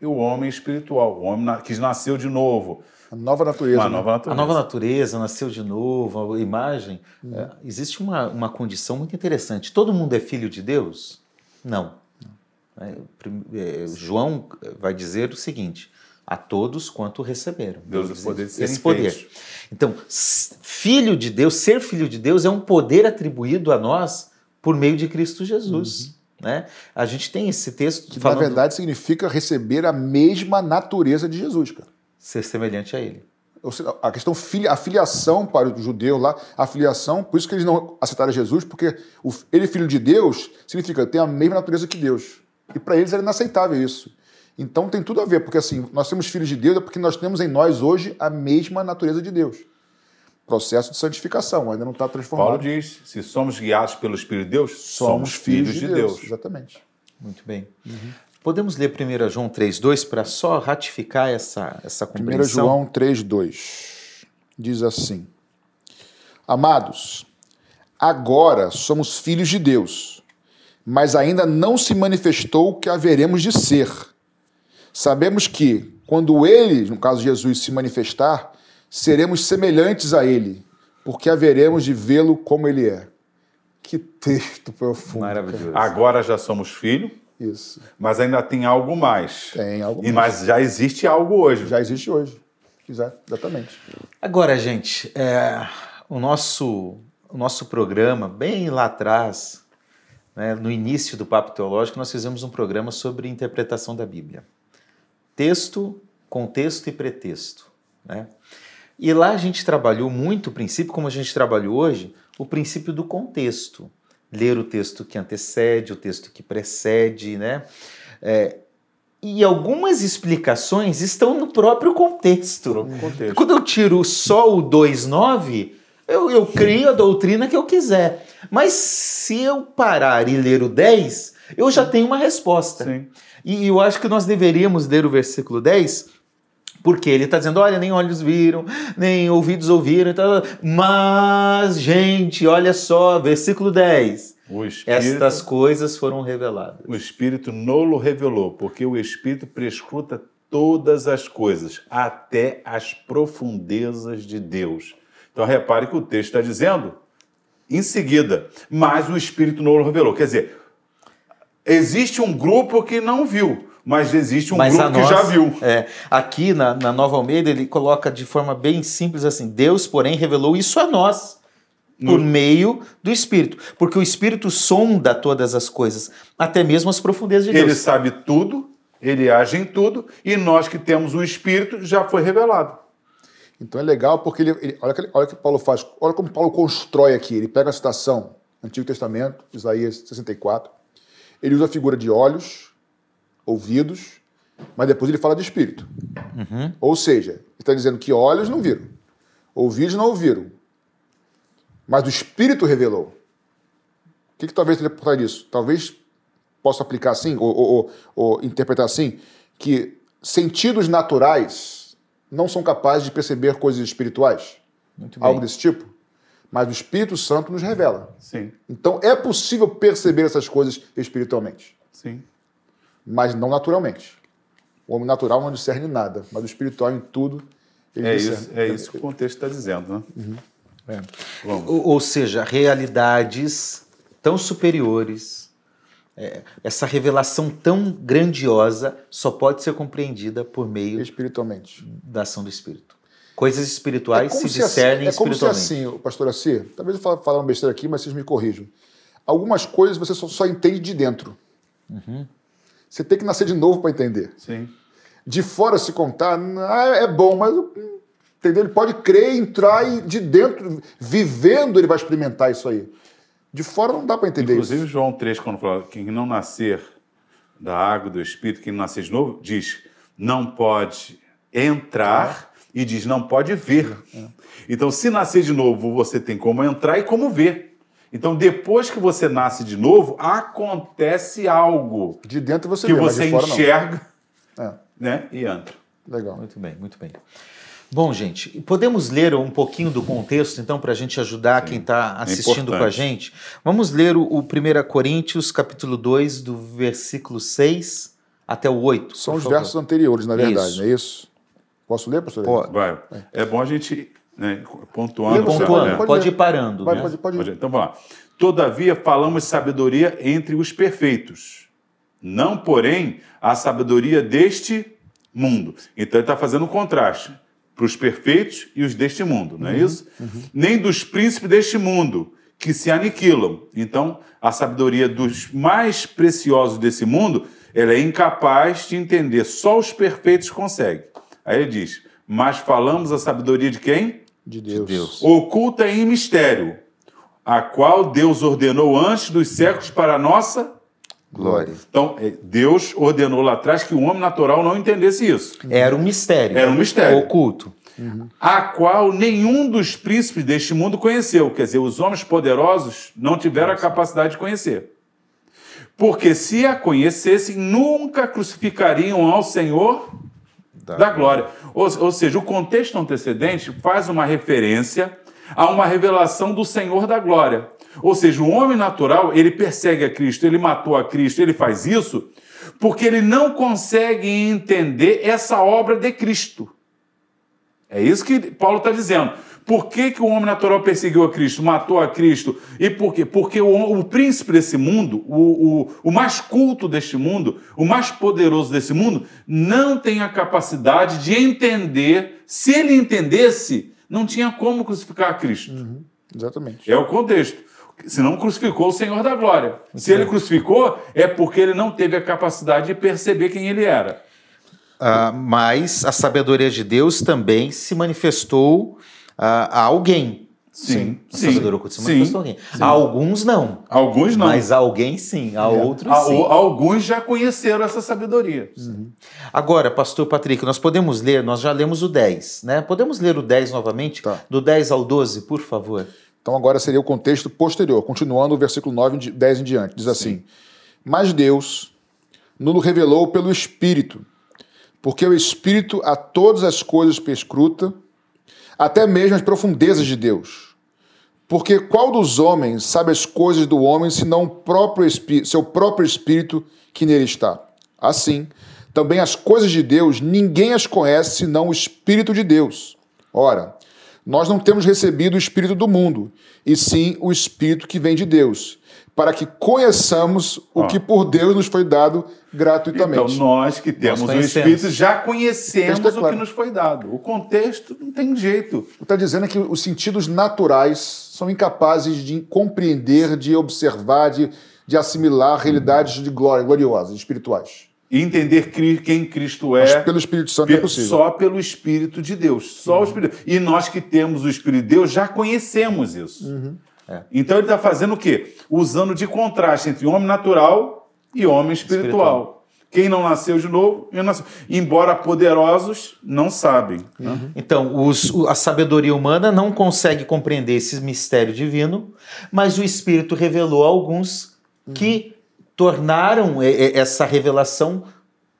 e o homem espiritual, o homem que nasceu de novo. A nova natureza. Uma né? nova natureza. A nova natureza nasceu de novo, a imagem. Hum. É, existe uma, uma condição muito interessante. Todo mundo é filho de Deus? Não. É, é, João vai dizer o seguinte: a todos quanto receberam. Deus o poder de ser esse poder. Então, filho de Deus, ser filho de Deus é um poder atribuído a nós por meio de Cristo Jesus. Uhum. Né? A gente tem esse texto que falando... na verdade significa receber a mesma natureza de Jesus, cara. Ser semelhante a ele. A questão a filiação para o judeu lá, a filiação, por isso que eles não aceitaram Jesus, porque o, ele filho de Deus significa ter a mesma natureza que Deus. E para eles era inaceitável isso. Então tem tudo a ver, porque assim, nós somos filhos de Deus é porque nós temos em nós hoje a mesma natureza de Deus. Processo de santificação, ainda não está transformado. Paulo diz: se somos guiados pelo Espírito de Deus, somos, somos filhos, filhos, de, Deus. Deus. Exatamente. Muito bem. Uhum. Podemos ler 1 João 3,2 para só ratificar essa, essa compreensão? 1 João 3,2 diz assim: Amados, agora somos filhos de Deus, mas ainda não se manifestou o que haveremos de ser. Sabemos que, quando ele, no caso Jesus, se manifestar, seremos semelhantes a ele, porque haveremos de vê-lo como ele é. Que texto profundo. Maravilhoso. Cara. Agora já somos filhos. Isso. Mas ainda tem algo mais. Tem algo e, mais. Mas já existe algo hoje. Já existe hoje. Exatamente. Agora, gente, é, o, nosso, o nosso programa, bem lá atrás, né, no início do Papo Teológico, nós fizemos um programa sobre interpretação da Bíblia texto, contexto e pretexto. Né? E lá a gente trabalhou muito o princípio, como a gente trabalhou hoje, o princípio do contexto. Ler o texto que antecede, o texto que precede, né? É, e algumas explicações estão no próprio contexto. próprio contexto. Quando eu tiro só o 2,9, eu, eu crio a doutrina que eu quiser. Mas se eu parar e ler o 10, eu já tenho uma resposta. Sim. E eu acho que nós deveríamos ler o versículo 10, porque ele está dizendo: olha, nem olhos viram, nem ouvidos ouviram, então, mas, gente, olha só, versículo 10. Espírito, Estas coisas foram reveladas. O Espírito não revelou, porque o Espírito prescruta todas as coisas, até as profundezas de Deus. Então repare que o texto está dizendo em seguida, mas o Espírito não revelou. Quer dizer, Existe um grupo que não viu, mas existe um mas grupo que já viu. É, aqui na, na Nova Almeida ele coloca de forma bem simples assim: Deus, porém, revelou isso a nós por meio do Espírito, porque o Espírito sonda todas as coisas, até mesmo as profundezas de Deus. Ele sabe tudo, ele age em tudo, e nós que temos o Espírito já foi revelado. Então é legal porque ele, ele olha, olha o que Paulo faz, olha como Paulo constrói aqui. Ele pega a citação, Antigo Testamento, Isaías 64, ele usa a figura de olhos, ouvidos, mas depois ele fala de espírito. Uhum. Ou seja, ele está dizendo que olhos não viram, ouvidos não ouviram, mas o espírito revelou. O que, que talvez ele por trás disso? Talvez possa aplicar assim, ou, ou, ou interpretar assim, que sentidos naturais não são capazes de perceber coisas espirituais. Algo desse tipo mas o Espírito Santo nos revela. Sim. Então é possível perceber essas coisas espiritualmente. Sim. Mas não naturalmente. O homem natural não discerne nada, mas o espiritual em tudo ele é discerne. Isso, é isso que o contexto está dizendo, né? Uhum. É. Ou, ou, seja, realidades tão superiores, é, essa revelação tão grandiosa só pode ser compreendida por meio espiritualmente da ação do Espírito. Coisas espirituais é se, discernem assim, É como se assim, pastor Assi, talvez eu fale, fale uma besteira aqui, mas vocês me corrijam. Algumas coisas você só, só entende de dentro. Uhum. Você tem que nascer de novo para entender. Sim. De fora se contar, ah, é bom, mas entendeu? Ele pode crer, entrar e de dentro, vivendo, ele vai experimentar isso aí. De fora não dá para entender Inclusive, isso. João 3, quando fala quem não nascer da água do Espírito, quem não nascer de novo, diz não pode entrar e diz não pode ver. Então, se nascer de novo, você tem como entrar e como ver. Então, depois que você nasce de novo, acontece algo De dentro você que vê, mas você de fora enxerga não. É, né, e entra. legal. Muito bem, muito bem. Bom, gente, podemos ler um pouquinho do contexto, então, para a gente ajudar quem está assistindo com a gente? Vamos ler o, o 1 Coríntios, capítulo 2, do versículo 6 até o 8. São os favor. versos anteriores, na verdade, Isso. não é isso? Posso ler, pastor? Pode. Vai. É bom a gente né, pontuando. Pontuando? Pode pode, ir parando. Vai, né? pode, pode ir. Pode- Então vamos lá. Todavia falamos sabedoria entre os perfeitos, não, porém, a sabedoria deste mundo. Então ele está fazendo um contraste para os perfeitos e os deste mundo, não é isso? Nem dos príncipes deste mundo, que se aniquilam. Então, a sabedoria dos mais preciosos desse mundo, ela é incapaz de entender, só os perfeitos conseguem. Aí ele diz: Mas falamos a sabedoria de quem? De Deus. Deus. oculta em mistério, a qual Deus ordenou antes dos séculos para a nossa. Glória. Então, eh, Deus ordenou lá atrás que o homem natural não entendesse isso. Era um mistério. Era um mistério. Oculto. A qual nenhum dos príncipes deste mundo conheceu. Quer dizer, os homens poderosos não tiveram a capacidade de conhecer. Porque se a conhecessem, nunca crucificariam ao Senhor da glória. Ou, ou seja, o contexto antecedente faz uma referência a uma revelação do Senhor da glória. Ou seja, o homem natural, ele persegue a Cristo, ele matou a Cristo, ele faz isso porque ele não consegue entender essa obra de Cristo. É isso que Paulo está dizendo. Por que, que o homem natural perseguiu a Cristo, matou a Cristo? E por quê? Porque o, o príncipe desse mundo, o, o, o mais culto deste mundo, o mais poderoso desse mundo, não tem a capacidade de entender. Se ele entendesse, não tinha como crucificar a Cristo. Exatamente. É o contexto. Se não crucificou o Senhor da glória. Se ele crucificou, é porque ele não teve a capacidade de perceber quem ele era. Ah, mas a sabedoria de Deus também se manifestou a alguém. Sim, sim, sim, alguém. sim. A alguns não. Alguns não. Mas alguém sim. A outros A- sim. alguns já conheceram essa sabedoria. Agora, pastor Patrick, nós podemos ler, nós já lemos o 10, né? Podemos ler o 10 novamente? Tá. Do 10 ao 12, por favor. Então agora seria o contexto posterior, continuando o versículo 9, em di- 10 em diante. Diz assim: Mas Deus nos revelou pelo Espírito, porque o Espírito a todas as coisas perscruta, até mesmo as profundezas de Deus. Porque qual dos homens sabe as coisas do homem, senão o próprio seu próprio Espírito que nele está? Assim, também as coisas de Deus, ninguém as conhece senão o Espírito de Deus. Ora, nós não temos recebido o Espírito do mundo, e sim o Espírito que vem de Deus, para que conheçamos o Ó. que por Deus nos foi dado gratuitamente. Então, nós que temos o conhecemos. Espírito já conhecemos Texto é o claro. que nos foi dado. O contexto não tem jeito. O que está dizendo é que os sentidos naturais são incapazes de compreender, de observar, de, de assimilar realidades de glória, gloriosas, espirituais. E entender quem Cristo Mas é pelo Espírito Santo é possível. só pelo Espírito de Deus. Só o Espírito. E nós que temos o Espírito de Deus já conhecemos isso. Uhum. É. Então ele está fazendo o quê? Usando de contraste entre homem natural e homem espiritual. Espiritual. Quem não nasceu de novo, nasceu. embora poderosos, não sabem. né? Então, os- a sabedoria humana não consegue compreender esse mistério divino, mas o Espírito revelou a alguns que tornaram e- e- essa revelação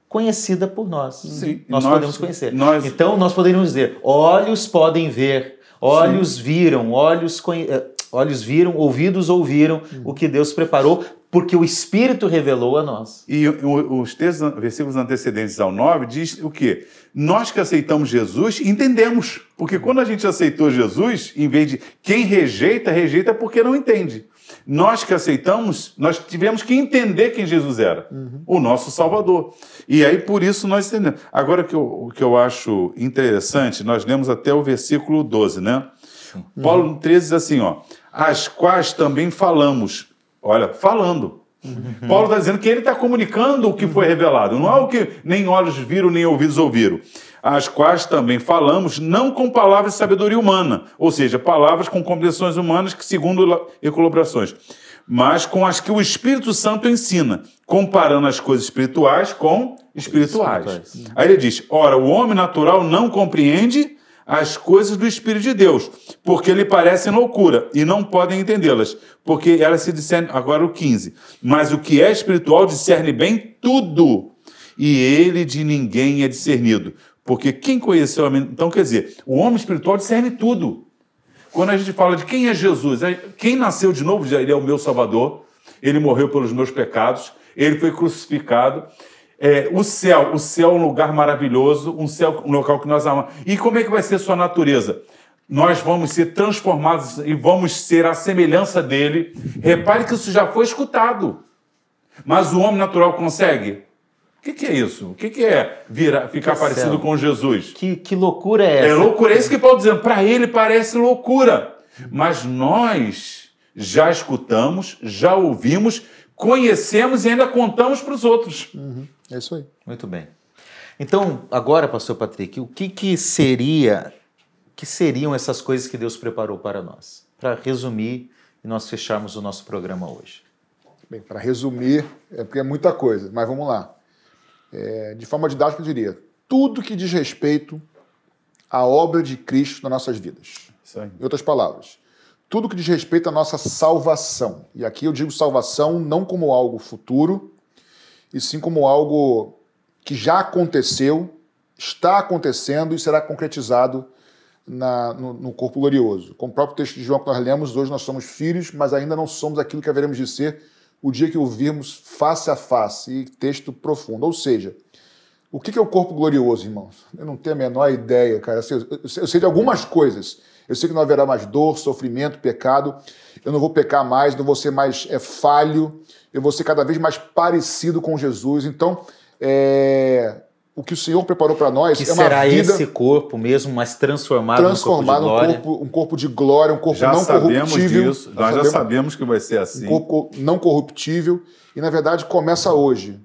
conhecida por nós. Sim. Nós, Nós- podemos conhecer. nós- Então, nós poderíamos dizer: olhos podem ver, olhos viram, olhos, conhe- eh, olhos viram, ouvidos ouviram o que Deus preparou, porque o Espírito revelou a nós. E o- os textos, versículos antecedentes ao 9 diz o quê? Nós que aceitamos Jesus, entendemos. Porque quando a gente aceitou Jesus, em vez de quem rejeita, rejeita porque não entende. Nós que aceitamos, nós tivemos que entender quem Jesus era, o nosso Salvador. E aí por isso nós entendemos. Agora o que eu, o que eu acho interessante, nós lemos até o versículo 12, né? Paulo no 13 diz assim, ó, as quais também falamos. Olha, falando. Uhum. Paulo está dizendo que ele está comunicando o que foi revelado, não é o que nem olhos viram, nem ouvidos ouviram. As quais também falamos, não com palavras de sabedoria humana, ou seja, palavras com compreensões humanas que, segundo equilibrações, mas com as que o Espírito Santo ensina, comparando as coisas espirituais com espirituais. Aí ele diz: ora, o homem natural não compreende as coisas do Espírito de Deus, porque lhe parecem loucura e não podem entendê-las, porque elas se discernem. Agora o 15. Mas o que é espiritual discerne bem tudo, e ele de ninguém é discernido. Porque quem conheceu a Então, quer dizer, o homem espiritual discerne tudo. Quando a gente fala de quem é Jesus, quem nasceu de novo, ele é o meu Salvador, ele morreu pelos meus pecados, ele foi crucificado, é, o céu, o céu é um lugar maravilhoso, um céu, um local que nós amamos. E como é que vai ser sua natureza? Nós vamos ser transformados e vamos ser a semelhança dele. Repare que isso já foi escutado. Mas o homem natural consegue? O que, que é isso? O que, que é virar, ficar que parecido céu. com Jesus? Que, que loucura é essa? É loucura, é isso que Paulo dizendo. Para ele parece loucura. Mas nós já escutamos, já ouvimos, conhecemos e ainda contamos para os outros. Uhum. É isso aí. Muito bem. Então, agora, pastor Patrick, o que, que seria, que seriam essas coisas que Deus preparou para nós? Para resumir e nós fecharmos o nosso programa hoje. Bem, para resumir, é porque é muita coisa, mas vamos lá. É, de forma didática, eu diria: tudo que diz respeito à obra de Cristo nas nossas vidas. Em outras palavras, tudo que diz respeito à nossa salvação. E aqui eu digo salvação não como algo futuro, e sim como algo que já aconteceu, está acontecendo e será concretizado na, no, no, corpo glorioso. Como o próprio texto de João que nós lemos, hoje nós somos filhos, mas ainda não somos aquilo que haveremos de ser o dia que o virmos face a face. E texto profundo. Ou seja, o que é o corpo glorioso, irmãos? Eu não tenho a menor ideia, cara. Eu sei de algumas coisas. Eu sei que não haverá mais dor, sofrimento, pecado. Eu não vou pecar mais, não vou ser mais é, falho eu vou ser cada vez mais parecido com Jesus. Então, é, o que o Senhor preparou para nós que é uma será vida esse corpo mesmo, mas transformado, transformado um corpo de glória. Um corpo, um corpo de glória, um corpo já não sabemos corruptível. Disso. Nós já sabemos que vai ser assim. Um corpo não corruptível. E, na verdade, começa hoje.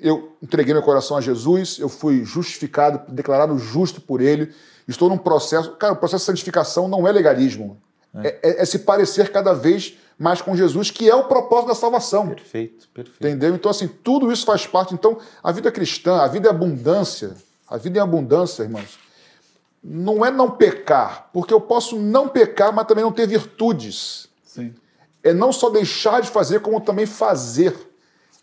Eu entreguei meu coração a Jesus, eu fui justificado, declarado justo por Ele. Estou num processo... Cara, o processo de santificação não é legalismo. É, é, é, é se parecer cada vez mas com Jesus, que é o propósito da salvação. Perfeito, perfeito. Entendeu? Então, assim, tudo isso faz parte. Então, a vida cristã, a vida é abundância, a vida em abundância, irmãos, não é não pecar, porque eu posso não pecar, mas também não ter virtudes. Sim. É não só deixar de fazer, como também fazer.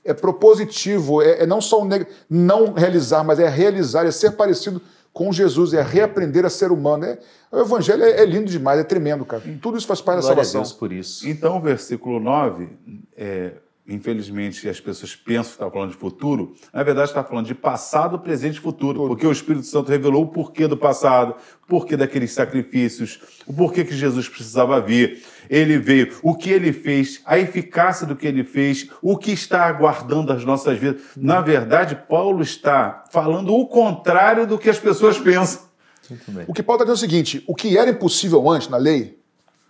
É propositivo, é, é não só não realizar, mas é realizar, é ser parecido com Jesus, é reaprender a ser humano. É, o evangelho é, é, lindo demais, é tremendo, cara. Tudo isso faz parte Glória da salvação. A Deus por isso. Então, o versículo 9, é, infelizmente as pessoas pensam que está falando de futuro, na verdade está falando de passado, presente e futuro, porque o Espírito Santo revelou o porquê do passado, o porquê daqueles sacrifícios, o porquê que Jesus precisava vir. Ele veio, o que ele fez, a eficácia do que ele fez, o que está aguardando as nossas vidas. Na verdade, Paulo está falando o contrário do que as pessoas pensam. O que Paulo está dizendo é o seguinte: o que era impossível antes na lei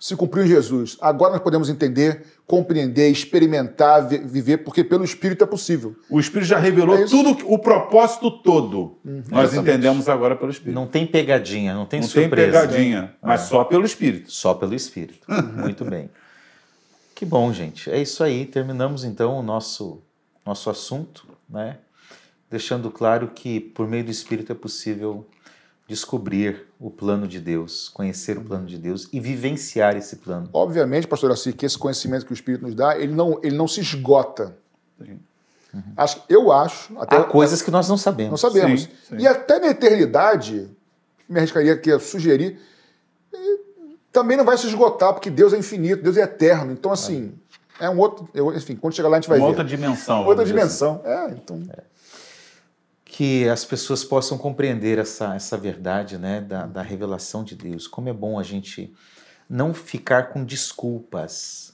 se cumpriu em Jesus. Agora nós podemos entender, compreender, experimentar, viver, porque pelo Espírito é possível. O Espírito já revelou é tudo, o propósito todo. Uhum, nós exatamente. entendemos agora pelo Espírito. Não tem pegadinha, não tem não surpresa. Não tem pegadinha, né? mas é. só pelo Espírito. Só pelo Espírito. <laughs> Muito bem. Que bom, gente. É isso aí. Terminamos então o nosso, nosso assunto, né? Deixando claro que por meio do Espírito é possível descobrir o plano de Deus, conhecer o plano de Deus e vivenciar esse plano. Obviamente, pastor Assi, que esse conhecimento que o Espírito nos dá, ele não, ele não se esgota. Uhum. Acho, eu acho... Até, Há coisas que nós não sabemos. Não sabemos. Sim, sim. E até na eternidade, me arriscaria aqui a sugerir, também não vai se esgotar, porque Deus é infinito, Deus é eterno. Então, assim, é, é um outro... Eu, enfim, quando chegar lá a gente vai Uma ver. outra dimensão. Outra dimensão. Assim. É, então... É que as pessoas possam compreender essa, essa verdade né, da, da revelação de Deus. Como é bom a gente não ficar com desculpas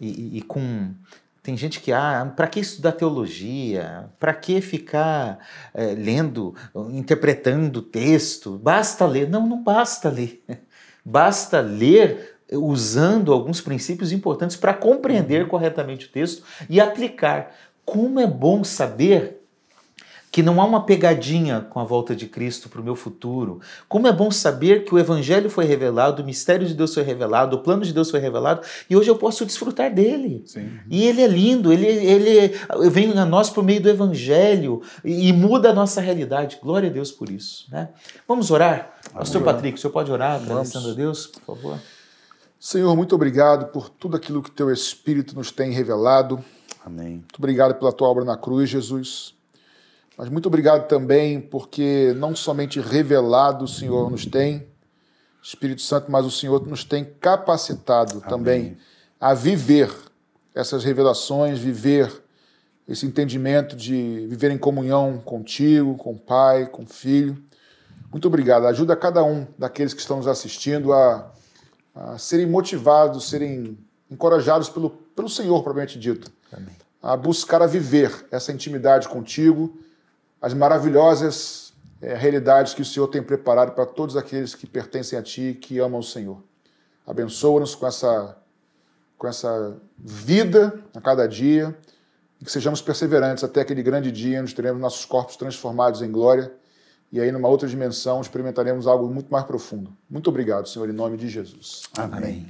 e, e, com. Tem gente que, ah, para que estudar teologia? Para que ficar é, lendo, interpretando o texto? Basta ler. Não, não basta ler. <laughs> Basta ler usando alguns princípios importantes para compreender corretamente o texto e aplicar. Como é bom saber que não há uma pegadinha com a volta de Cristo para o meu futuro. Como é bom saber que o Evangelho foi revelado, o mistério de Deus foi revelado, o plano de Deus foi revelado e hoje eu posso desfrutar dele. Sim. E ele é lindo, ele, ele vem a nós por meio do Evangelho e, e muda a nossa realidade. Glória a Deus por isso. Né? Vamos orar? Amém. Pastor Patrick, o senhor pode orar agradecendo a Deus, por favor? Senhor, muito obrigado por tudo aquilo que teu Espírito nos tem revelado. Amém. Muito obrigado pela tua obra na cruz, Jesus. Mas muito obrigado também porque não somente revelado o Senhor nos tem, Espírito Santo, mas o Senhor nos tem capacitado Amém. também a viver essas revelações, viver esse entendimento de viver em comunhão contigo, com o Pai, com o Filho. Muito obrigado. Ajuda cada um daqueles que estão nos assistindo a a serem motivados, serem encorajados pelo, pelo Senhor, propriamente dito, Amém. a buscar a viver essa intimidade contigo, as maravilhosas é, realidades que o Senhor tem preparado para todos aqueles que pertencem a Ti e que amam o Senhor. Abençoa-nos com essa, com essa vida a cada dia e que sejamos perseverantes até aquele grande dia onde teremos nossos corpos transformados em glória e aí, numa outra dimensão, experimentaremos algo muito mais profundo. Muito obrigado, Senhor, em nome de Jesus. Amém. Amém.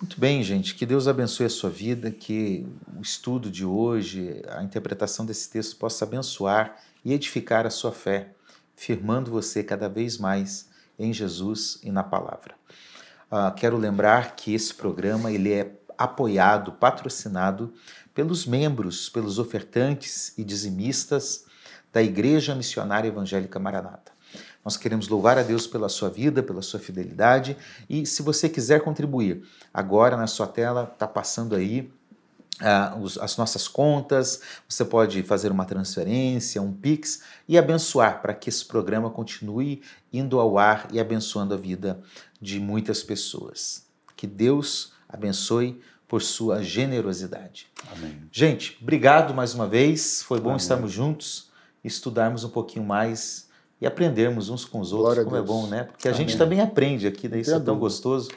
Muito bem, gente. Que Deus abençoe a sua vida, que o estudo de hoje, a interpretação desse texto possa abençoar e edificar a sua fé, firmando você cada vez mais em Jesus e na palavra. Uh, quero lembrar que esse programa ele é apoiado, patrocinado pelos membros, pelos ofertantes e dizimistas da Igreja Missionária Evangélica Maranata. Nós queremos louvar a Deus pela sua vida, pela sua fidelidade e se você quiser contribuir, agora na sua tela está passando aí Os, as nossas contas, você pode fazer uma transferência, um Pix e abençoar para que esse programa continue indo ao ar e abençoando a vida de muitas pessoas. Que Deus abençoe por sua generosidade. Amém. Gente, obrigado mais uma vez, foi bom Amém. estarmos juntos estudarmos um pouquinho mais e aprendermos uns com os outros, Glória como é bom, né? Porque a Amém. gente também aprende aqui, né? Isso é tão gostoso.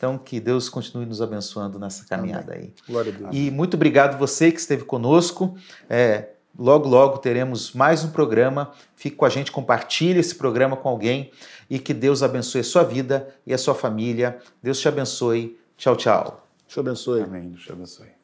Então, que Deus continue nos abençoando nessa caminhada Amém. aí. Glória a Deus. E muito obrigado você que esteve conosco. É, logo, logo teremos mais um programa. Fique com a gente, compartilhe esse programa com alguém e que Deus abençoe a sua vida e a sua família. Deus te abençoe. Tchau, tchau. Deus te abençoe. Amém. Deus te abençoe.